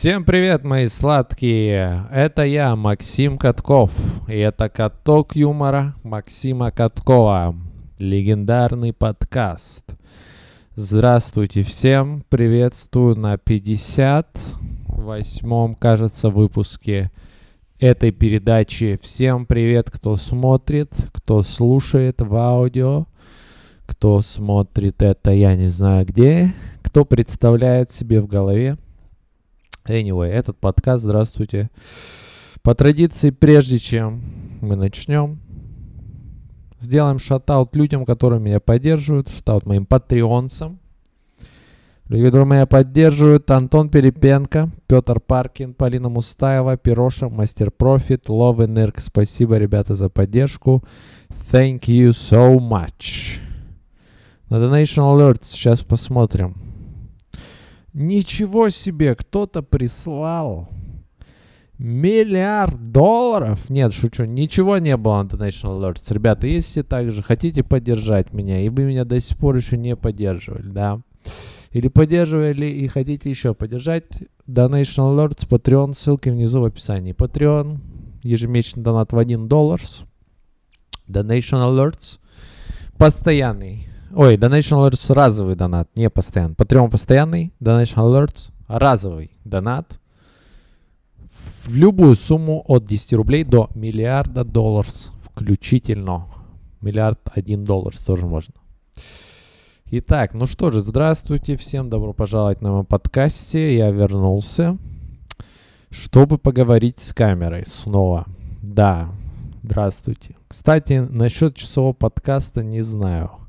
Всем привет, мои сладкие! Это я, Максим Катков. И это каток юмора Максима Каткова. Легендарный подкаст. Здравствуйте всем. Приветствую на 58-м, кажется, выпуске этой передачи. Всем привет, кто смотрит, кто слушает в аудио, кто смотрит это, я не знаю где, кто представляет себе в голове. Anyway, этот подкаст, здравствуйте. По традиции, прежде чем мы начнем, сделаем шатаут людям, которые меня поддерживают, шатаут моим патреонцам. Люди, которые меня поддерживают, Антон Перепенко, Петр Паркин, Полина Мустаева, Пироша, Мастер Профит, Love and Спасибо, ребята, за поддержку. Thank you so much. На Donation Alert сейчас посмотрим. Ничего себе, кто-то прислал миллиард долларов. Нет, шучу, ничего не было на Donation Alerts. Ребята, если также хотите поддержать меня, и вы меня до сих пор еще не поддерживали, да, или поддерживали и хотите еще поддержать, Donation Alerts, Patreon, ссылки внизу в описании. Patreon, ежемесячный донат в 1 доллар. Donation Alerts, постоянный Ой, Donation Alerts разовый донат, не постоянный. Patreon постоянный, Donation Alerts разовый донат в любую сумму от 10 рублей до миллиарда долларов включительно. Миллиард один доллар тоже можно. Итак, ну что же, здравствуйте, всем добро пожаловать на моем подкасте. Я вернулся, чтобы поговорить с камерой снова. Да, здравствуйте. Кстати, насчет часового подкаста не знаю.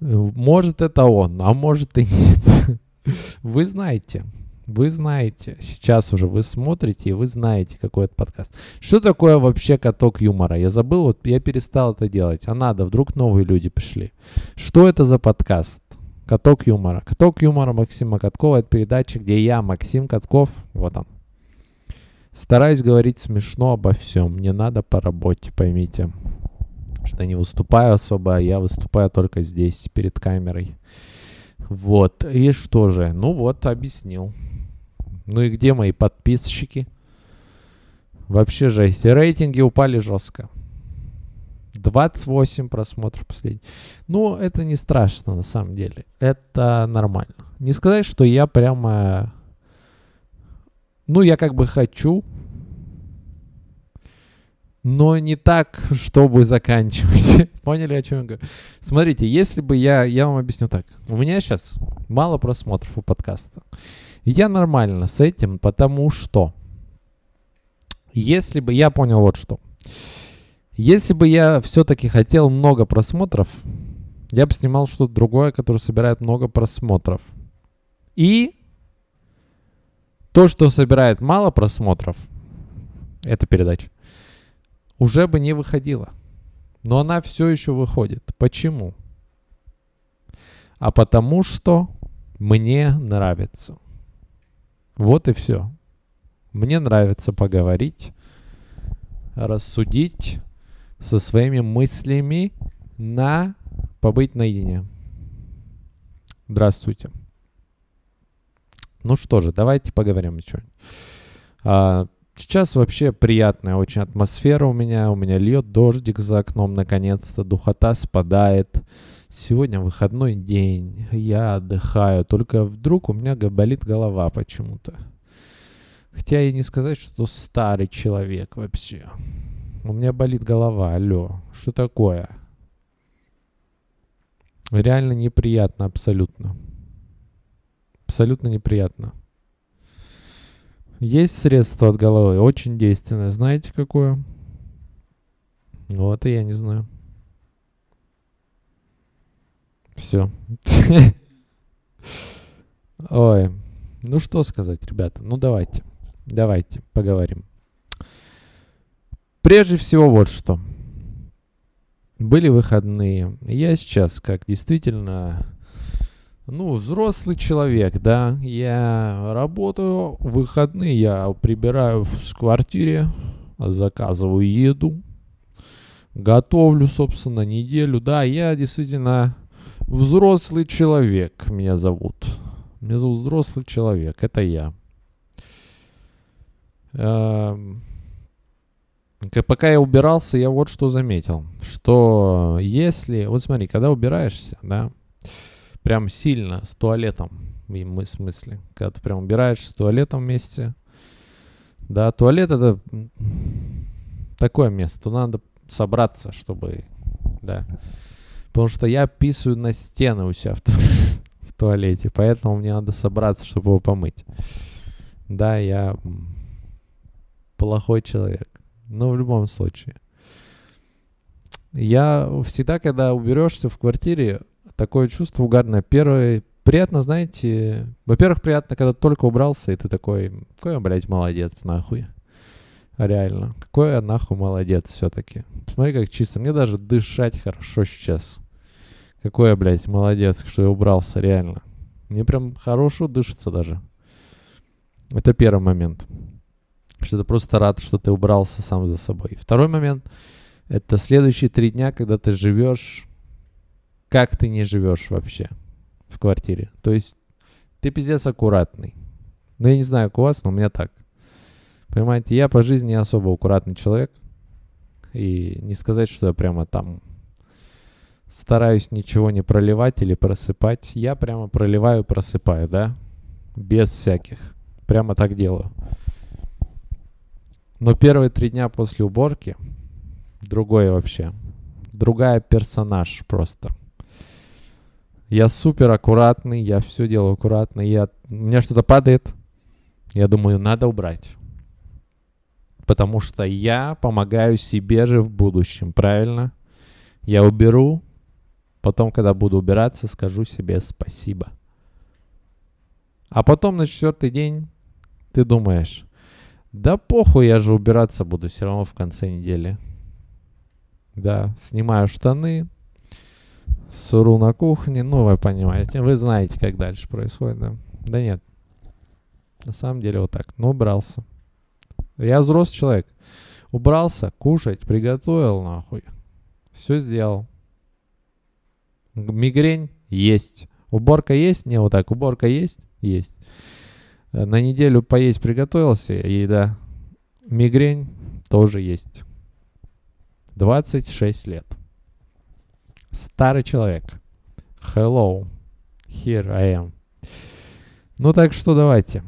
Может это он, а может и нет. Вы знаете, вы знаете, сейчас уже вы смотрите и вы знаете, какой это подкаст. Что такое вообще каток юмора? Я забыл, вот я перестал это делать. А надо, вдруг новые люди пришли. Что это за подкаст? Каток юмора. Каток юмора Максима Каткова. Это передача, где я, Максим Катков, вот он. Стараюсь говорить смешно обо всем. Мне надо по работе, поймите что не выступаю особо, я выступаю только здесь, перед камерой. Вот, и что же? Ну вот, объяснил. Ну и где мои подписчики? Вообще жесть. Рейтинги упали жестко. 28 просмотров последний. Ну, это не страшно на самом деле. Это нормально. Не сказать, что я прямо... Ну, я как бы хочу но не так, чтобы заканчивать. Поняли, о чем я говорю? Смотрите, если бы я, я вам объясню так. У меня сейчас мало просмотров у подкаста. Я нормально с этим, потому что если бы я понял вот что. Если бы я все-таки хотел много просмотров, я бы снимал что-то другое, которое собирает много просмотров. И то, что собирает мало просмотров, это передача уже бы не выходила. Но она все еще выходит. Почему? А потому что мне нравится. Вот и все. Мне нравится поговорить, рассудить со своими мыслями на побыть наедине. Здравствуйте. Ну что же, давайте поговорим о чем. Сейчас вообще приятная очень атмосфера у меня. У меня льет дождик за окном наконец-то. Духота спадает. Сегодня выходной день. Я отдыхаю. Только вдруг у меня болит голова почему-то. Хотя и не сказать, что старый человек вообще. У меня болит голова. Алло. Что такое? Реально неприятно абсолютно. Абсолютно неприятно. Есть средство от головы, очень действенное. Знаете, какое? Вот и я не знаю. Все. Ой, ну что сказать, ребята? Ну давайте, давайте поговорим. Прежде всего вот что. Были выходные. Я сейчас, как действительно ну, взрослый человек, да, я работаю, в выходные я прибираю в квартире, заказываю еду, готовлю, собственно, неделю, да, я действительно взрослый человек, меня зовут. Меня зовут взрослый человек, это я. Эм, пока я убирался, я вот что заметил. Что если... Вот смотри, когда убираешься, да, прям сильно с туалетом, в смысле, когда ты прям убираешь с туалетом вместе, да, туалет это такое место, то надо собраться, чтобы, да. Потому что я писаю на стены у себя в, ту в туалете, поэтому мне надо собраться, чтобы его помыть. Да, я плохой человек. Но в любом случае. Я всегда, когда уберешься в квартире, такое чувство угарное. Первое, приятно, знаете, во-первых, приятно, когда только убрался, и ты такой, какой я, блядь, молодец, нахуй. Реально. Какой я нахуй молодец все-таки. Смотри, как чисто. Мне даже дышать хорошо сейчас. Какой я, блядь, молодец, что я убрался, реально. Мне прям хорошо дышится даже. Это первый момент. Что ты просто рад, что ты убрался сам за собой. Второй момент — это следующие три дня, когда ты живешь, как ты не живешь вообще в квартире. То есть ты пиздец аккуратный. Ну, я не знаю, как у вас, но у меня так. Понимаете, я по жизни особо аккуратный человек. И не сказать, что я прямо там стараюсь ничего не проливать или просыпать. Я прямо проливаю, просыпаю, да? Без всяких. Прямо так делаю. Но первые три дня после уборки другой вообще. Другая персонаж просто. Я супер аккуратный, я все делаю аккуратно. Я, у меня что-то падает, я думаю, надо убрать. Потому что я помогаю себе же в будущем, правильно? Я уберу, потом, когда буду убираться, скажу себе спасибо. А потом на четвертый день ты думаешь, да похуй, я же убираться буду все равно в конце недели. Да, снимаю штаны, суру на кухне, ну вы понимаете, вы знаете, как дальше происходит, да? Да нет, на самом деле вот так, ну убрался. Я взрослый человек. Убрался, кушать, приготовил, нахуй. Все сделал. Мигрень есть. Уборка есть? Не, вот так. Уборка есть? Есть. Э, на неделю поесть приготовился, и да, мигрень тоже есть. 26 лет. Старый человек. Hello. Here I am. Ну так что давайте.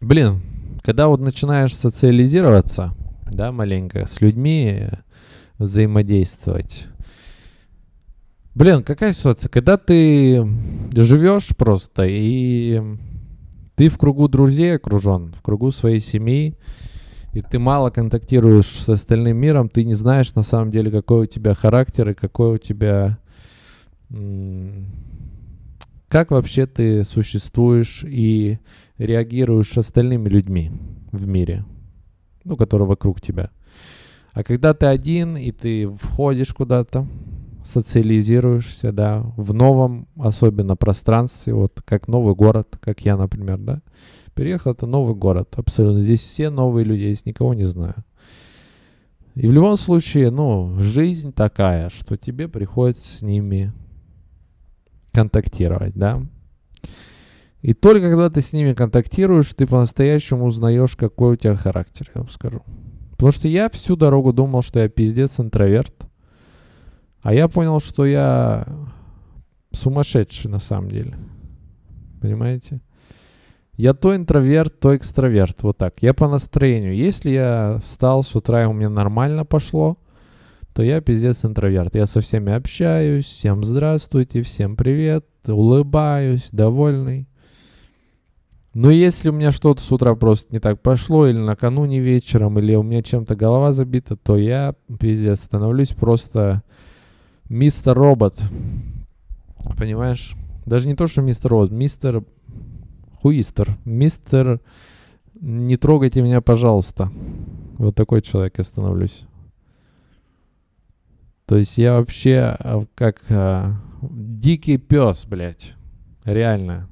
Блин, когда вот начинаешь социализироваться, да, маленько, с людьми взаимодействовать. Блин, какая ситуация? Когда ты живешь просто и ты в кругу друзей окружен, в кругу своей семьи, и ты мало контактируешь с остальным миром, ты не знаешь на самом деле, какой у тебя характер и какой у тебя... Как вообще ты существуешь и реагируешь с остальными людьми в мире, ну, которые вокруг тебя. А когда ты один, и ты входишь куда-то, социализируешься, да, в новом, особенно пространстве, вот как новый город, как я, например, да. Переехал, это новый город, абсолютно. Здесь все новые люди, я здесь никого не знаю. И в любом случае, ну, жизнь такая, что тебе приходится с ними контактировать, да. И только когда ты с ними контактируешь, ты по-настоящему узнаешь, какой у тебя характер, я вам скажу. Потому что я всю дорогу думал, что я пиздец интроверт. А я понял, что я сумасшедший на самом деле. Понимаете? Я то интроверт, то экстраверт. Вот так. Я по настроению. Если я встал с утра и у меня нормально пошло, то я пиздец интроверт. Я со всеми общаюсь, всем здравствуйте, всем привет, улыбаюсь, довольный. Но если у меня что-то с утра просто не так пошло, или накануне вечером, или у меня чем-то голова забита, то я, пиздец, становлюсь просто Мистер Робот. Понимаешь? Даже не то, что мистер Робот, мистер Хуистер. Мистер не трогайте меня, пожалуйста. Вот такой человек я становлюсь. То есть я вообще а, как а, дикий пес, блядь. Реально.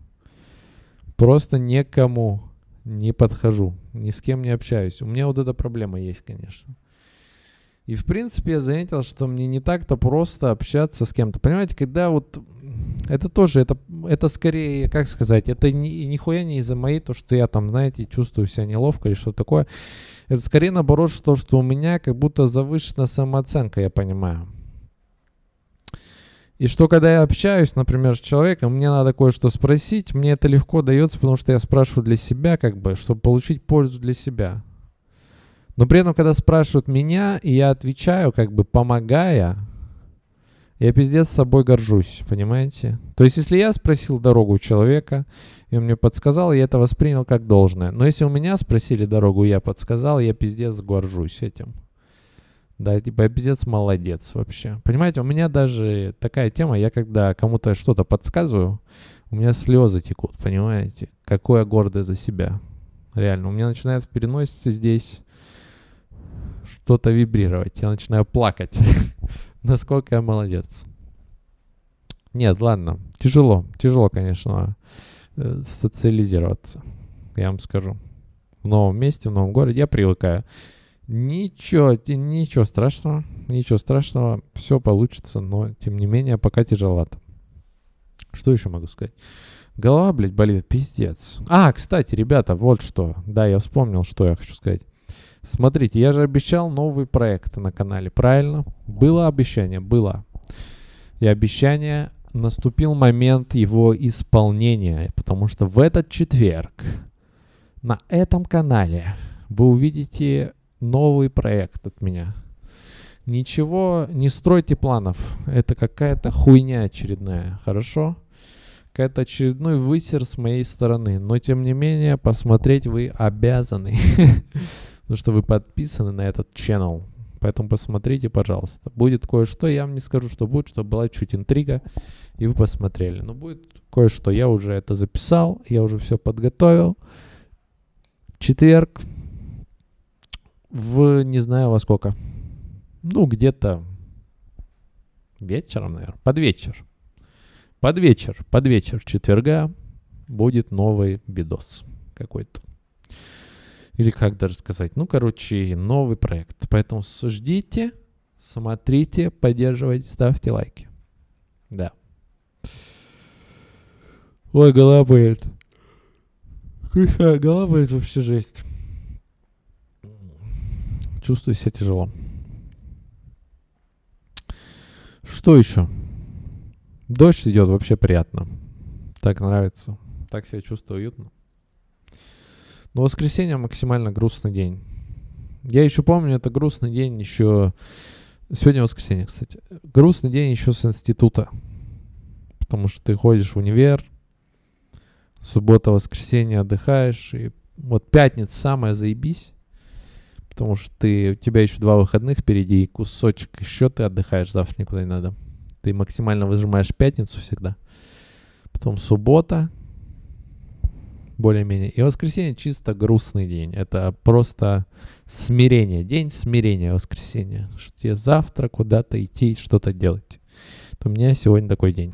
Просто никому не подхожу. Ни с кем не общаюсь. У меня вот эта проблема есть, конечно. И, в принципе, я заметил, что мне не так-то просто общаться с кем-то. Понимаете, когда вот это тоже, это, это скорее, как сказать, это ни, нихуя не из-за моей, то, что я там, знаете, чувствую себя неловко или что такое. Это скорее наоборот, что, что у меня как будто завышена самооценка, я понимаю. И что когда я общаюсь, например, с человеком, мне надо кое-что спросить, мне это легко дается, потому что я спрашиваю для себя, как бы, чтобы получить пользу для себя. Но при этом, когда спрашивают меня, и я отвечаю, как бы помогая, я пиздец собой горжусь, понимаете? То есть, если я спросил дорогу у человека, и он мне подсказал, я это воспринял как должное. Но если у меня спросили дорогу, я подсказал, я пиздец горжусь этим. Да, типа, я пиздец молодец вообще. Понимаете, у меня даже такая тема, я когда кому-то что-то подсказываю, у меня слезы текут, понимаете? Какое гордое за себя. Реально, у меня начинает переноситься здесь что-то вибрировать. Я начинаю плакать. Насколько я молодец. Нет, ладно. Тяжело. Тяжело, конечно, э, социализироваться. Я вам скажу. В новом месте, в новом городе я привыкаю. Ничего, ничего страшного, ничего страшного, все получится, но тем не менее пока тяжеловато. Что еще могу сказать? Голова, блядь, болит, пиздец. А, кстати, ребята, вот что. Да, я вспомнил, что я хочу сказать. Смотрите, я же обещал новый проект на канале, правильно? Было обещание, было. И обещание, наступил момент его исполнения, потому что в этот четверг на этом канале вы увидите новый проект от меня. Ничего, не стройте планов. Это какая-то хуйня очередная, хорошо? Какая-то очередной высер с моей стороны. Но, тем не менее, посмотреть вы обязаны. Потому что вы подписаны на этот channel. Поэтому посмотрите, пожалуйста. Будет кое-что, я вам не скажу, что будет, чтобы была чуть интрига, и вы посмотрели. Но будет кое-что. Я уже это записал, я уже все подготовил. Четверг, в не знаю во сколько. Ну, где-то вечером, наверное. Под вечер. Под вечер, под вечер четверга будет новый видос какой-то. Или как даже сказать. Ну, короче, новый проект. Поэтому ждите, смотрите, поддерживайте, ставьте лайки. Да. Ой, голова болит. Голова болит вообще жесть чувствую себя тяжело. Что еще? Дождь идет, вообще приятно. Так нравится. Так себя чувствую уютно. Но воскресенье максимально грустный день. Я еще помню, это грустный день еще... Сегодня воскресенье, кстати. Грустный день еще с института. Потому что ты ходишь в универ, суббота, воскресенье отдыхаешь, и вот пятница самая заебись потому что ты, у тебя еще два выходных впереди, и кусочек еще ты отдыхаешь, завтра никуда не надо. Ты максимально выжимаешь пятницу всегда. Потом суббота, более-менее. И воскресенье чисто грустный день. Это просто смирение. День смирения воскресенье. Что тебе завтра куда-то идти, что-то делать. То у меня сегодня такой день.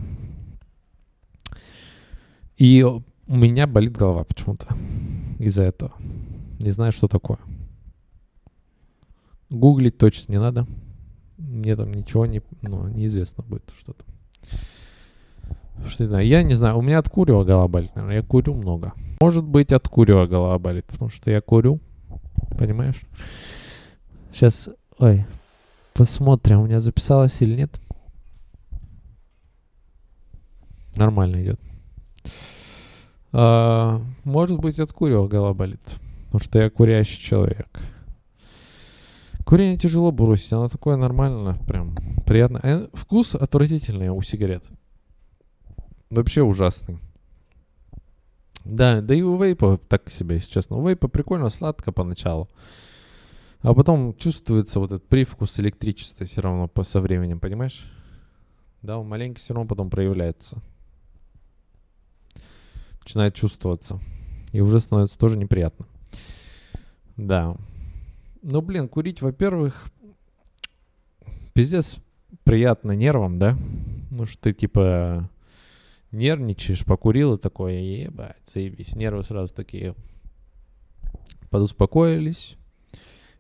И у меня болит голова почему-то из-за этого. Не знаю, что такое. Гуглить точно не надо. Мне там ничего не, ну, неизвестно будет что-то. Что знаю, я не знаю, у меня от курева голова болит, наверное, я курю много. Может быть, от курева голова болит, потому что я курю, понимаешь? Сейчас, ой, посмотрим, у меня записалось или нет. Нормально идет. А, может быть, от курева голова болит, потому что я курящий человек. Курение тяжело бросить, оно такое нормальное, прям приятно. Э, вкус отвратительный у сигарет. Вообще ужасный. Да, да и у вейпа так себе, если честно. У вейпа прикольно сладко поначалу. А потом чувствуется вот этот привкус электричества все равно по, со временем, понимаешь? Да, он маленький все равно потом проявляется. Начинает чувствоваться. И уже становится тоже неприятно. Да. Ну, блин, курить, во-первых, пиздец приятно нервам, да? Ну, что ты, типа, нервничаешь, покурил и такое, ебать, заебись. Нервы сразу такие подуспокоились,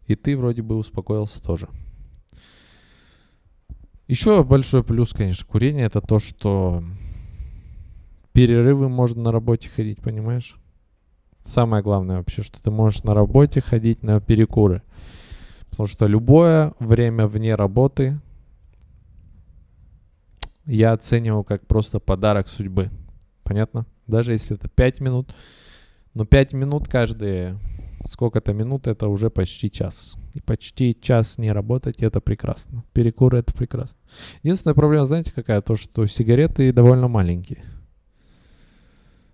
и ты вроде бы успокоился тоже. Еще большой плюс, конечно, курения, это то, что перерывы можно на работе ходить, понимаешь? Самое главное вообще, что ты можешь на работе ходить на перекуры. Потому что любое время вне работы я оцениваю как просто подарок судьбы. Понятно? Даже если это 5 минут. Но 5 минут каждые сколько-то минут это уже почти час. И почти час не работать это прекрасно. Перекуры это прекрасно. Единственная проблема, знаете, какая? То, что сигареты довольно маленькие.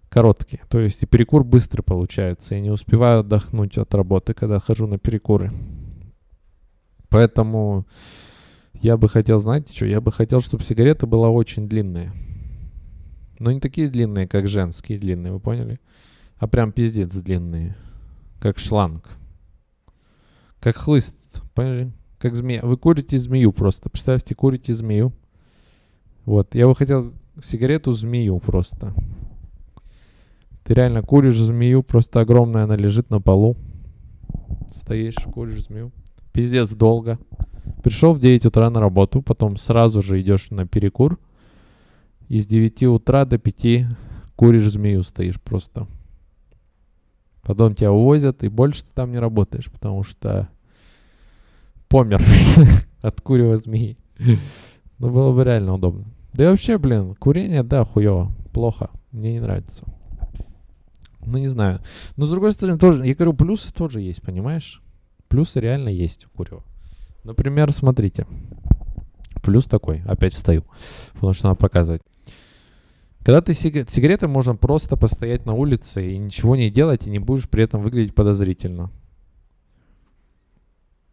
Короткие. То есть и перекур быстро получается. Я не успеваю отдохнуть от работы, когда хожу на перекуры. Поэтому я бы хотел, знаете что, я бы хотел, чтобы сигарета была очень длинная. Но не такие длинные, как женские длинные, вы поняли? А прям пиздец длинные. Как шланг. Как хлыст, поняли? Как змея. Вы курите змею просто. Представьте, курите змею. Вот, я бы хотел сигарету змею просто. Ты реально куришь змею, просто огромная она лежит на полу. Стоишь, куришь змею. Пиздец долго. Пришел в 9 утра на работу, потом сразу же идешь на перекур. И с 9 утра до 5 куришь змею, стоишь просто. Потом тебя увозят, и больше ты там не работаешь, потому что помер от курева змеи. Ну, было бы реально удобно. Да и вообще, блин, курение, да, хуево, плохо, мне не нравится. Ну, не знаю. Но, с другой стороны, тоже, я говорю, плюсы тоже есть, понимаешь? Плюсы реально есть у курева. Например, смотрите. Плюс такой, опять встаю, потому что надо показывать. Когда ты сига- сигареты можно просто постоять на улице и ничего не делать, и не будешь при этом выглядеть подозрительно.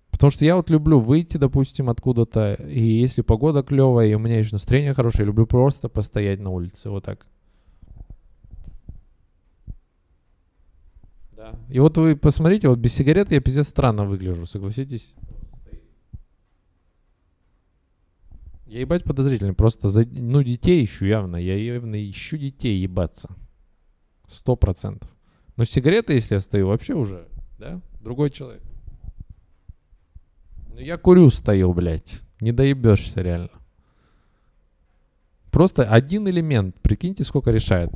Потому что я вот люблю выйти, допустим, откуда-то, и если погода клевая, и у меня еще настроение хорошее, я люблю просто постоять на улице, вот так. И вот вы посмотрите, вот без сигарет я пиздец странно выгляжу, согласитесь? Я ебать подозрительный, просто за, ну детей ищу явно, я явно ищу детей ебаться. Сто процентов. Но сигареты, если я стою, вообще уже, да, другой человек. Ну я курю стою, блядь, не доебешься реально. Просто один элемент, прикиньте, сколько решает.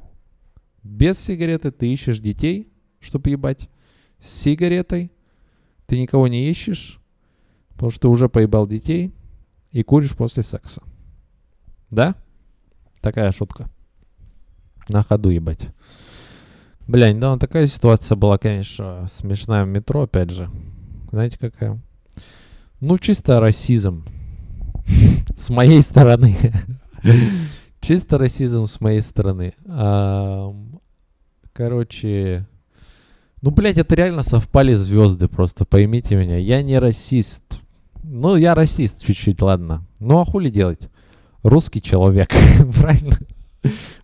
Без сигареты ты ищешь детей, чтобы ебать. С сигаретой ты никого не ищешь, потому что ты уже поебал детей и куришь после секса. Да? Такая шутка. На ходу ебать. Бля, недавно такая ситуация была, конечно, смешная в метро, опять же. Знаете, какая? Ну, чисто расизм. С моей стороны. Чисто расизм с моей стороны. Короче, ну, блядь, это реально совпали звезды, просто поймите меня. Я не расист. Ну, я расист чуть-чуть, ладно. Ну, а хули делать? Русский человек, правильно?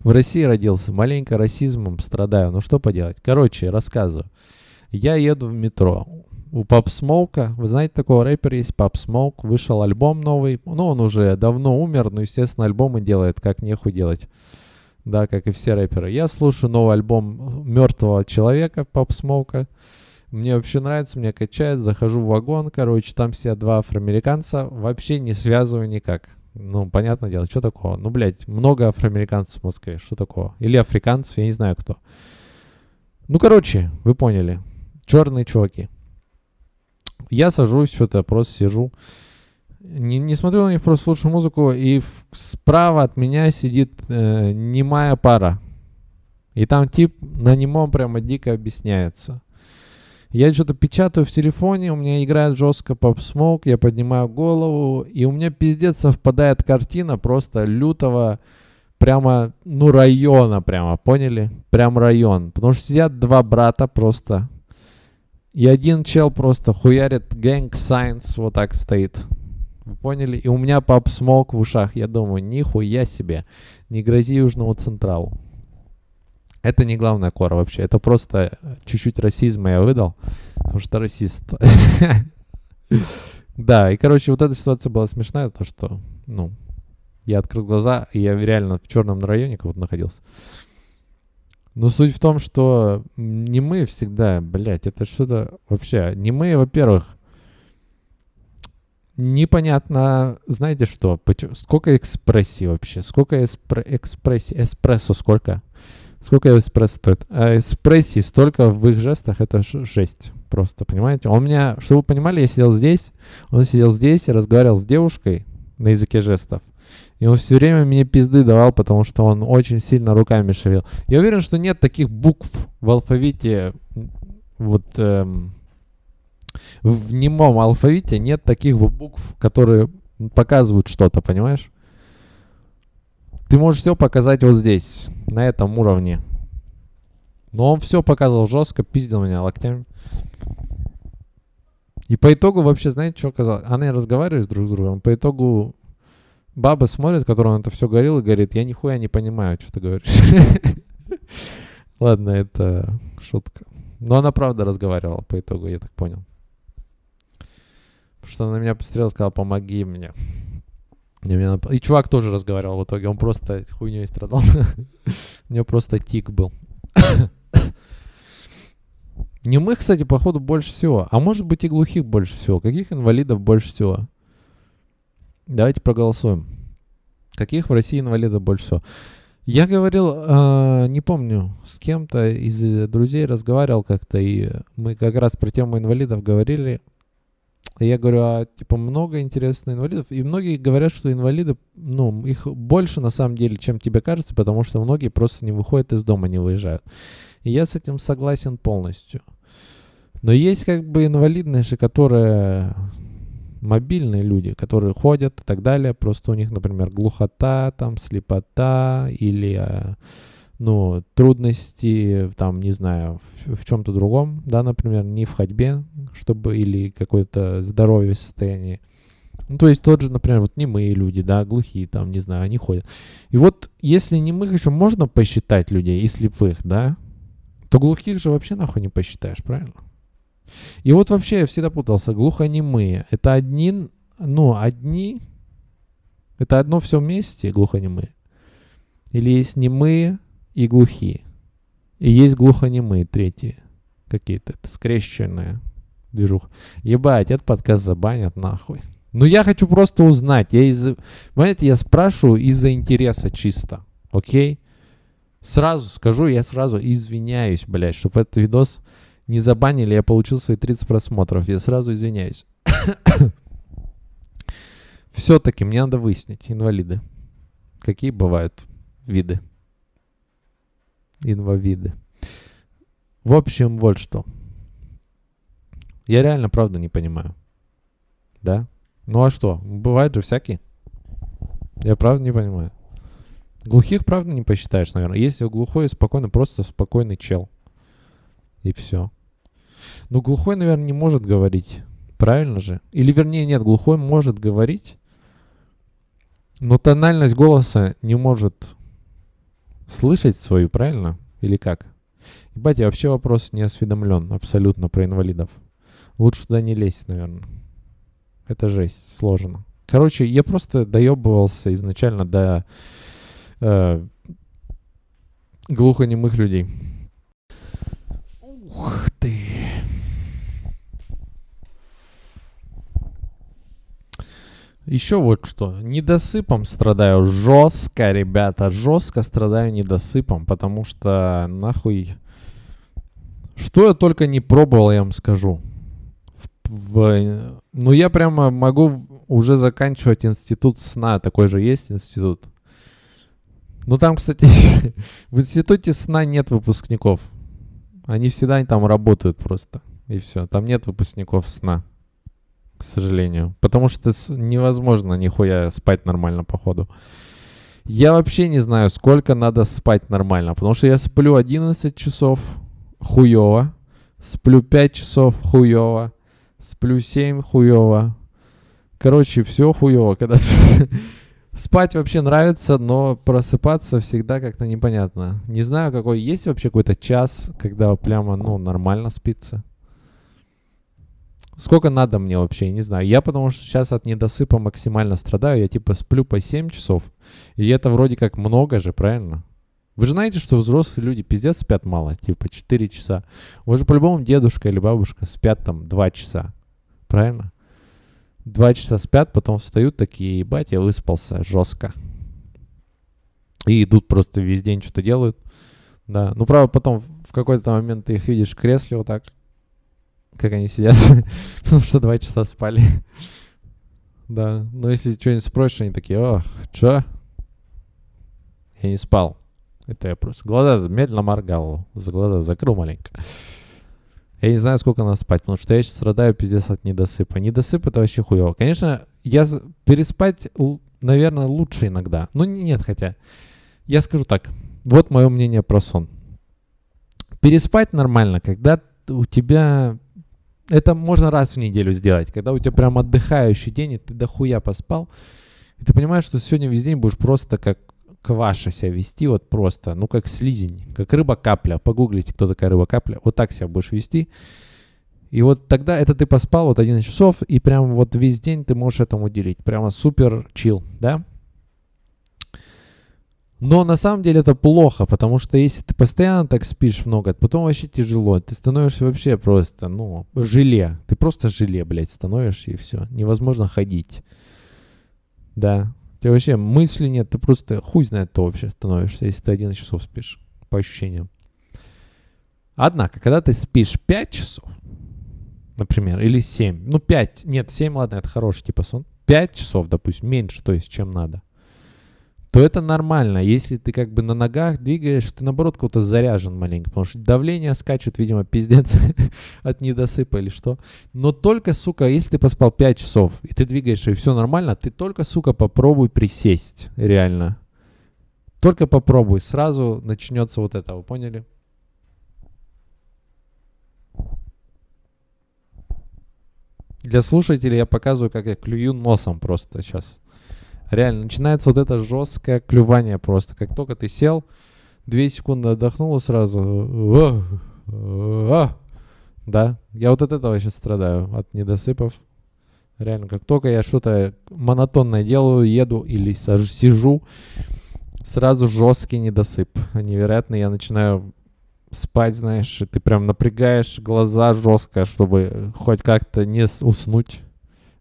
В России родился, маленько расизмом страдаю. Ну, что поделать? Короче, рассказываю. Я еду в метро. У Pop Smoke а, вы знаете, такого рэпера есть, Pop Smoke, вышел альбом новый. Ну, он уже давно умер, но, естественно, альбомы делает, как нехуй делать. Да, как и все рэперы. Я слушаю новый альбом мертвого человека, Пап Смоука. Мне вообще нравится, мне качает, захожу в вагон, короче, там все два афроамериканца, вообще не связываю никак. Ну, понятное дело, что такого? Ну, блядь, много афроамериканцев в Москве, что такого? Или африканцев, я не знаю кто. Ну, короче, вы поняли. Черные чуваки. Я сажусь, что-то просто сижу. Не, не смотрю на них, просто слушаю музыку, и справа от меня сидит э, немая пара. И там тип на немом прямо дико объясняется. Я что-то печатаю в телефоне, у меня играет жестко Smoke, я поднимаю голову, и у меня пиздец совпадает картина просто лютого, прямо, ну, района прямо, поняли? Прям район. Потому что сидят два брата просто, и один чел просто хуярит Gang Science, вот так стоит. Вы поняли? И у меня Pop Smoke в ушах. Я думаю, нихуя себе, не грози Южному Централу. Это не главная кора вообще. Это просто чуть-чуть расизма я выдал, потому что расист. Да, и, короче, вот эта ситуация была смешная, то что, ну, я открыл глаза, и я реально в черном районе как будто находился. Но суть в том, что не мы всегда, блядь, это что-то вообще... Не мы, во-первых, непонятно, знаете что, сколько экспрессии вообще, сколько эспр экспрессии, эспрессо сколько? Сколько эспрессо стоит? А эспрессии столько в их жестах, это жесть. Просто, понимаете? Он меня, чтобы вы понимали, я сидел здесь, он сидел здесь и разговаривал с девушкой на языке жестов. И он все время мне пизды давал, потому что он очень сильно руками шевел. Я уверен, что нет таких букв в алфавите, вот эм, в немом алфавите нет таких букв, которые показывают что-то, понимаешь? Ты можешь все показать вот здесь, на этом уровне. Но он все показывал жестко, пиздил меня локтями. И по итогу вообще, знаете, что оказалось? Они разговаривают друг с другом. По итогу баба смотрит, которой он это все говорил, и говорит, я нихуя не понимаю, что ты говоришь. Ладно, это шутка. Но она правда разговаривала по итогу, я так понял. Что она на меня посмотрела и сказала, помоги мне. И чувак тоже разговаривал в итоге, он просто хуйней страдал. У него просто тик был. Немых, кстати, походу больше всего. А может быть и глухих больше всего. Каких инвалидов больше всего? Давайте проголосуем. Каких в России инвалидов больше всего? Я говорил, э, не помню, с кем-то из друзей разговаривал как-то, и мы как раз про тему инвалидов говорили. Я говорю, а типа много интересных инвалидов, и многие говорят, что инвалиды, ну, их больше на самом деле, чем тебе кажется, потому что многие просто не выходят из дома, не выезжают. И я с этим согласен полностью. Но есть как бы инвалидные которые мобильные люди, которые ходят и так далее. Просто у них, например, глухота, там, слепота или, э, ну, трудности, там, не знаю, в, в чем-то другом, да, например, не в ходьбе, чтобы, или какое-то здоровье состояние. Ну, то есть тот же, например, вот немые люди, да, глухие, там, не знаю, они ходят. И вот если немых еще можно посчитать людей и слепых, да, то глухих же вообще нахуй не посчитаешь, правильно? И вот вообще я всегда путался. Глухонемые. Это одни, ну, одни, это одно все вместе, глухонемые. Или есть немые и глухие. И есть глухонемые, третьи какие-то. Скрещенные движуха. Ебать, этот подкаст забанят нахуй. Ну, я хочу просто узнать. Я из... Понимаете, я спрашиваю из-за интереса чисто. Окей? Сразу скажу, я сразу извиняюсь, блядь, чтобы этот видос не забанили, я получил свои 30 просмотров. Я сразу извиняюсь. Все-таки мне надо выяснить, инвалиды. Какие бывают виды? Инвалиды. В общем, вот что. Я реально, правда, не понимаю. Да? Ну а что? Бывают же всякие. Я правда не понимаю. Глухих, правда, не посчитаешь, наверное. Если глухой, спокойно, просто спокойный чел. И все. Ну, глухой, наверное, не может говорить. Правильно же? Или, вернее, нет, глухой может говорить, но тональность голоса не может слышать свою, правильно? Или как? Ебать, я вообще вопрос не осведомлен абсолютно про инвалидов. Лучше туда не лезть, наверное. Это жесть, сложно. Короче, я просто доебывался изначально до э, глухонемых людей. Ух ты. Еще вот что. Недосыпом страдаю жестко, ребята. Жестко страдаю недосыпом, потому что нахуй... Что я только не пробовал, я вам скажу. В, ну, я прямо могу уже заканчивать институт сна. Такой же есть институт. Ну, там, кстати, в институте сна нет выпускников. Они всегда там работают просто. И все. Там нет выпускников сна к сожалению. Потому что невозможно нихуя спать нормально, походу. Я вообще не знаю, сколько надо спать нормально. Потому что я сплю 11 часов хуево. Сплю 5 часов хуево. Сплю 7 хуево. Короче, все хуево. Когда спать вообще нравится, но просыпаться всегда как-то непонятно. Не знаю, какой есть вообще какой-то час, когда прямо, ну, нормально спится. Сколько надо мне вообще, не знаю. Я потому что сейчас от недосыпа максимально страдаю. Я типа сплю по 7 часов. И это вроде как много же, правильно? Вы же знаете, что взрослые люди пиздец спят мало, типа 4 часа. Вы же по-любому дедушка или бабушка спят там 2 часа. Правильно? 2 часа спят, потом встают такие, ебать, я выспался жестко. И идут просто весь день что-то делают. Да. Ну, правда, потом в какой-то момент ты их видишь в кресле вот так, как они сидят, потому что два часа спали. да. Но если что-нибудь спросишь, они такие, ох, чё? Я не спал. Это я просто глаза медленно моргал, за глаза закрыл маленько. Я не знаю, сколько надо спать, потому что я сейчас страдаю пиздец от недосыпа. Недосып это вообще хуево. Конечно, я переспать, наверное, лучше иногда. Ну, нет, хотя. Я скажу так. Вот мое мнение про сон. Переспать нормально, когда у тебя... Это можно раз в неделю сделать, когда у тебя прям отдыхающий день, и ты дохуя поспал, и ты понимаешь, что сегодня весь день будешь просто как кваша себя вести, вот просто, ну как слизень, как рыба-капля. Погуглите, кто такая рыба-капля. Вот так себя будешь вести. И вот тогда это ты поспал вот 11 часов, и прям вот весь день ты можешь этому уделить. Прямо супер чил, да? Но на самом деле это плохо, потому что если ты постоянно так спишь много, потом вообще тяжело. Ты становишься вообще просто, ну, желе. Ты просто желе, блядь, становишься и все. Невозможно ходить. Да. У тебя вообще мысли нет, ты просто хуй знает, кто вообще становишься, если ты 11 часов спишь, по ощущениям. Однако, когда ты спишь 5 часов, например, или 7, ну 5, нет, 7, ладно, это хороший типа сон, 5 часов, допустим, меньше, то есть, чем надо, то это нормально. Если ты как бы на ногах двигаешь, ты наоборот кого-то заряжен маленько, потому что давление скачет, видимо, пиздец от недосыпа или что. Но только, сука, если ты поспал 5 часов, и ты двигаешься, и все нормально, ты только, сука, попробуй присесть, реально. Только попробуй, сразу начнется вот это, вы поняли? Для слушателей я показываю, как я клюю носом просто сейчас. Реально, начинается вот это жесткое клювание просто. Как только ты сел, две секунды отдохнул сразу. Да, я вот от этого сейчас страдаю, от недосыпов. Реально, как только я что-то монотонное делаю, еду или сижу, сразу жесткий недосып. Невероятно, я начинаю спать, знаешь, и ты прям напрягаешь глаза жестко, чтобы хоть как-то не уснуть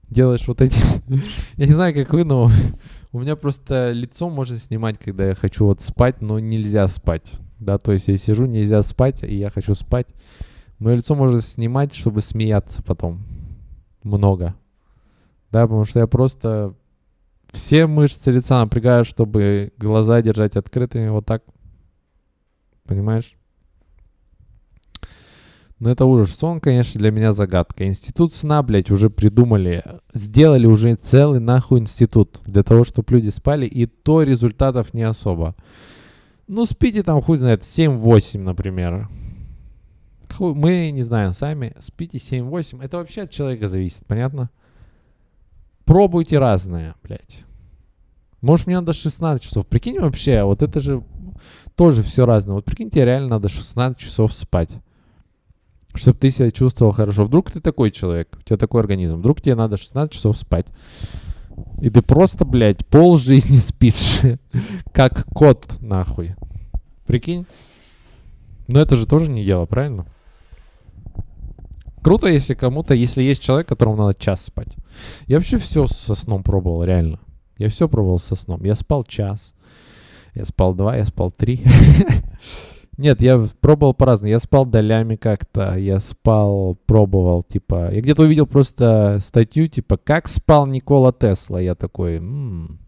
делаешь вот эти... я не знаю, как вы, но у меня просто лицо можно снимать, когда я хочу вот спать, но нельзя спать. Да, то есть я сижу, нельзя спать, и я хочу спать. Мое лицо можно снимать, чтобы смеяться потом. Много. Да, потому что я просто все мышцы лица напрягаю, чтобы глаза держать открытыми вот так. Понимаешь? Ну это ужас. Сон, конечно, для меня загадка. Институт сна, блядь, уже придумали. Сделали уже целый нахуй институт. Для того, чтобы люди спали. И то результатов не особо. Ну, спите там, хуй знает, 7-8, например. Хуй, мы не знаем сами. Спите 7-8. Это вообще от человека зависит, понятно? Пробуйте разные, блядь. Может, мне надо 16 часов. Прикинь вообще, вот это же тоже все разное. Вот прикиньте, реально надо 16 часов спать чтобы ты себя чувствовал хорошо. Вдруг ты такой человек, у тебя такой организм, вдруг тебе надо 16 часов спать. И ты просто, блядь, пол жизни спишь, как кот, нахуй. Прикинь? Но это же тоже не дело, правильно? Круто, если кому-то, если есть человек, которому надо час спать. Я вообще все со сном пробовал, реально. Я все пробовал со сном. Я спал час, я спал два, я спал три. Нет, я пробовал по-разному. Я спал долями как-то, я спал, пробовал, типа... Я где-то увидел просто статью, типа, как спал Никола Тесла. Я такой, м-м,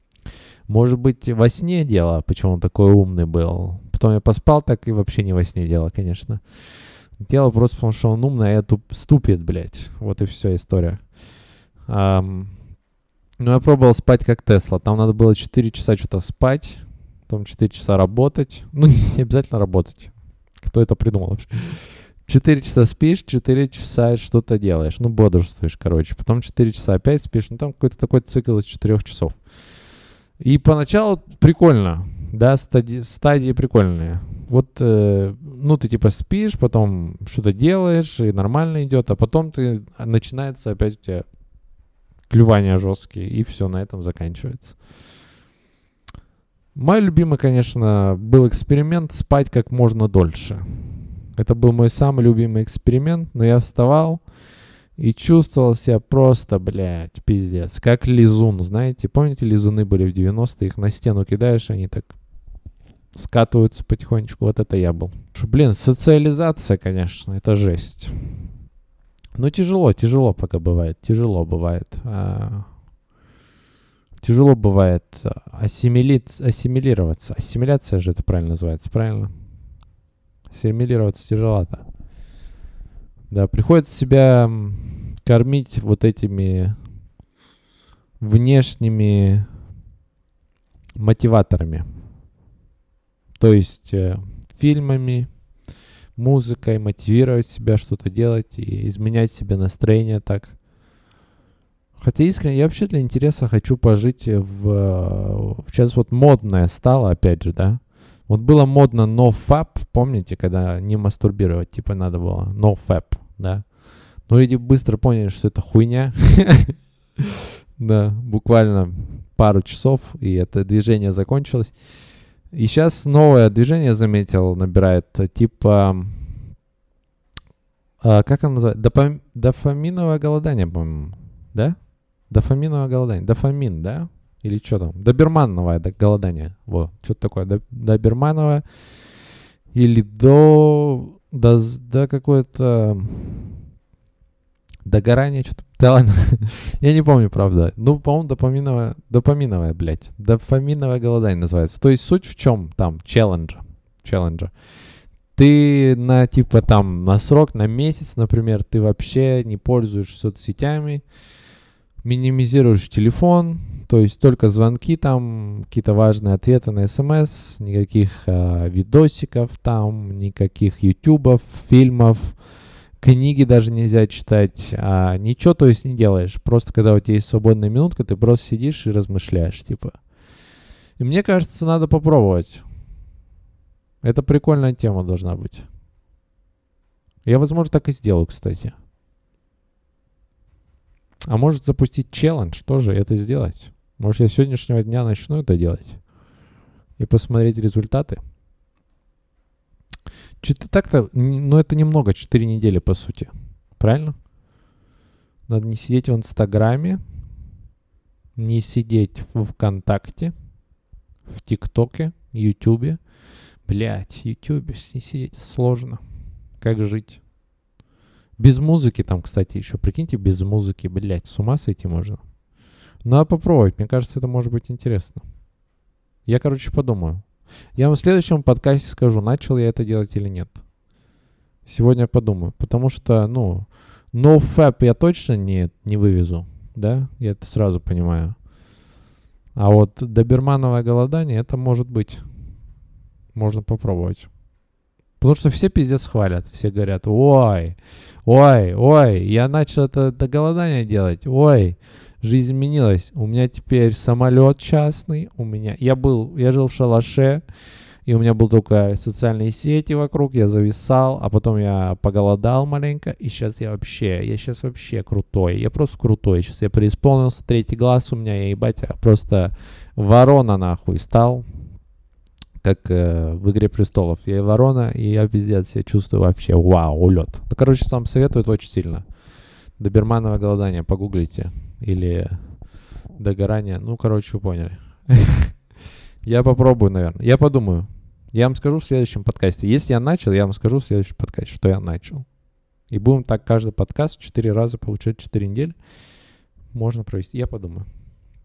может быть, во сне дело, почему он такой умный был. Потом я поспал так и вообще не во сне дело, конечно. Дело просто потому, что он умный, а я туп, ступит, блядь. Вот и все история. Um, ну, я пробовал спать как Тесла. Там надо было 4 часа что-то спать потом 4 часа работать. Ну, не обязательно работать. Кто это придумал вообще? 4 часа спишь, 4 часа что-то делаешь. Ну, бодрствуешь, короче. Потом 4 часа опять спишь. Ну, там какой-то такой цикл из 4 часов. И поначалу прикольно. Да, стадии, стадии прикольные. Вот, э, ну, ты типа спишь, потом что-то делаешь, и нормально идет, а потом ты начинается опять у тебя клювания жесткие, и все, на этом заканчивается. Мой любимый, конечно, был эксперимент спать как можно дольше. Это был мой самый любимый эксперимент, но я вставал и чувствовал себя просто, блядь, пиздец. Как лизун, знаете? Помните, лизуны были в 90-е? Их на стену кидаешь, они так скатываются потихонечку. Вот это я был. Блин, социализация, конечно, это жесть. Ну, тяжело, тяжело пока бывает. Тяжело бывает. А, тяжело бывает ассимилить, ассимилироваться. Ассимиляция же это правильно называется, правильно? Ассимилироваться тяжеловато. Да, приходится себя кормить вот этими внешними мотиваторами. То есть э, фильмами, музыкой, мотивировать себя что-то делать и изменять себе настроение так. Хотя искренне, я вообще для интереса хочу пожить в... Сейчас вот модное стало, опять же, да? Вот было модно NoFap, помните, когда не мастурбировать, типа надо было NoFap, да? Но люди быстро поняли, что это хуйня. Да, буквально пару часов, и это движение закончилось. И сейчас новое движение заметил, набирает, типа, а, как оно называется? Дофаминовое голодание, по-моему, да? Дофаминовое голодание, дофамин, да? Или что там? Добермановое голодание, вот, что-то такое, добермановое. Или до, до, до какое-то Догорание, что-то... Да ладно. Я не помню, правда. Ну, по-моему, допаминовое... Допаминовое, блядь. Дофаминовое голодание называется. То есть суть в чем там? Челленджа. Челленджа. Ты на, типа, там, на срок, на месяц, например, ты вообще не пользуешься соцсетями, минимизируешь телефон, то есть только звонки там, какие-то важные ответы на смс, никаких э, видосиков там, никаких ютубов, фильмов, книги даже нельзя читать, а ничего, то есть, не делаешь. Просто когда у тебя есть свободная минутка, ты просто сидишь и размышляешь, типа. И мне кажется, надо попробовать. Это прикольная тема должна быть. Я, возможно, так и сделаю, кстати. А может запустить челлендж тоже это сделать. Может, я с сегодняшнего дня начну это делать. И посмотреть результаты. Что-то так-то, ну это немного, 4 недели по сути. Правильно? Надо не сидеть в Инстаграме, не сидеть в ВКонтакте, в ТикТоке, Ютубе. Блять, Ютубе не сидеть сложно. Как жить? Без музыки там, кстати, еще. Прикиньте, без музыки, блять, с ума сойти можно. Надо попробовать, мне кажется, это может быть интересно. Я, короче, подумаю. Я вам в следующем подкасте скажу, начал я это делать или нет. Сегодня подумаю. Потому что, ну, NoFap я точно не, не вывезу. Да, я это сразу понимаю. А вот добермановое голодание, это может быть. Можно попробовать. Потому что все пиздец хвалят. Все говорят, ой, ой, ой, я начал это до голодания делать. Ой, жизнь изменилась. У меня теперь самолет частный, у меня... Я был, я жил в шалаше, и у меня был только социальные сети вокруг, я зависал, а потом я поголодал маленько, и сейчас я вообще, я сейчас вообще крутой, я просто крутой, сейчас я преисполнился, третий глаз у меня, я ебать, просто ворона нахуй стал, как э, в «Игре престолов». Я ворона, и я пиздец себя чувствую вообще, вау, улет. Ну, короче, сам советует очень сильно. Добермановое голодание, погуглите или догорание. Ну, короче, вы поняли. Я попробую, наверное. Я подумаю. Я вам скажу в следующем подкасте. Если я начал, я вам скажу в следующем подкасте, что я начал. И будем так каждый подкаст 4 раза получать 4 недели. Можно провести. Я подумаю.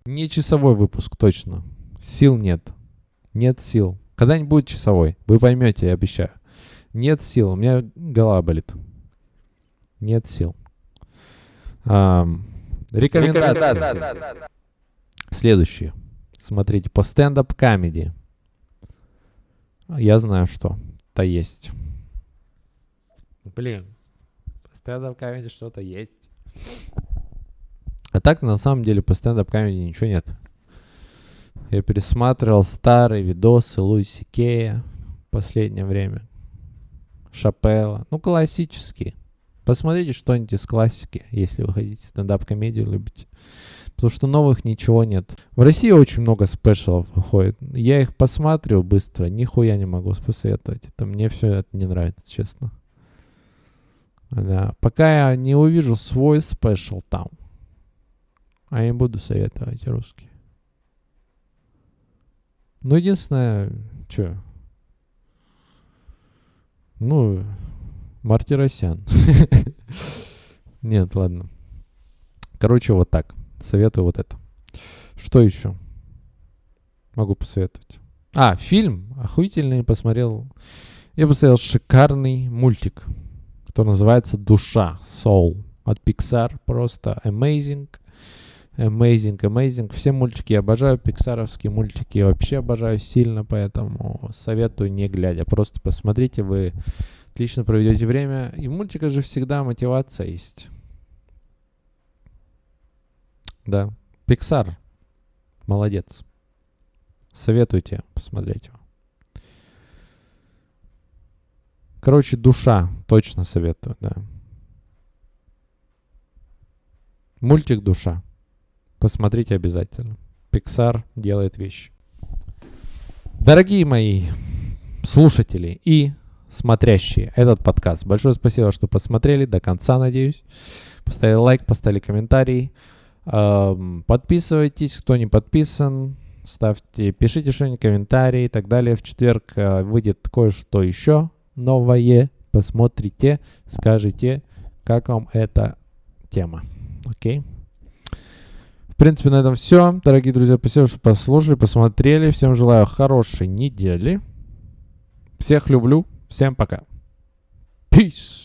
Не часовой выпуск, точно. Сил нет. Нет сил. Когда-нибудь будет часовой. Вы поймете, я обещаю. Нет сил. У меня голова болит. Нет сил. Эм, Рекомендации. Рекомендации. Следующие. Смотрите, по stand-up comedy. Я знаю, что то есть. Блин, по stand-up comedy что-то есть. А так, на самом деле, по stand-up comedy ничего нет. Я пересматривал старые видосы Луи Си Кея в последнее время. Шапелла. Ну, классические. Посмотрите что-нибудь из классики, если вы хотите стендап-комедию любите. Потому что новых ничего нет. В России очень много спешалов выходит. Я их посмотрел быстро, нихуя не могу посоветовать. Это мне все это не нравится, честно. Да. Пока я не увижу свой спешл там, а я буду советовать русский. Ну, единственное, что, Ну, Мартиросян. Нет, ладно. Короче, вот так. Советую вот это. Что еще? Могу посоветовать. А, фильм охуительный посмотрел. Я посмотрел шикарный мультик, который называется «Душа», «Soul» от Pixar. Просто amazing. Amazing, amazing. Все мультики обожаю, пиксаровские мультики вообще обожаю сильно, поэтому советую не глядя. Просто посмотрите, вы отлично проведете время. И в мультиках же всегда мотивация есть. Да. Pixar. Молодец. Советуйте посмотреть его. Короче, душа. Точно советую, да. Мультик «Душа». Посмотрите обязательно. Pixar делает вещи. Дорогие мои слушатели и смотрящие этот подкаст, большое спасибо, что посмотрели до конца, надеюсь. Поставили лайк, поставили комментарий. Подписывайтесь, кто не подписан. Ставьте, пишите что-нибудь, комментарии и так далее. В четверг э, выйдет кое-что еще новое. Посмотрите, скажите, как вам эта тема. Окей? Okay? В принципе, на этом все. Дорогие друзья, спасибо, что послушали, посмотрели. Всем желаю хорошей недели. Всех люблю. Всем пока. Peace.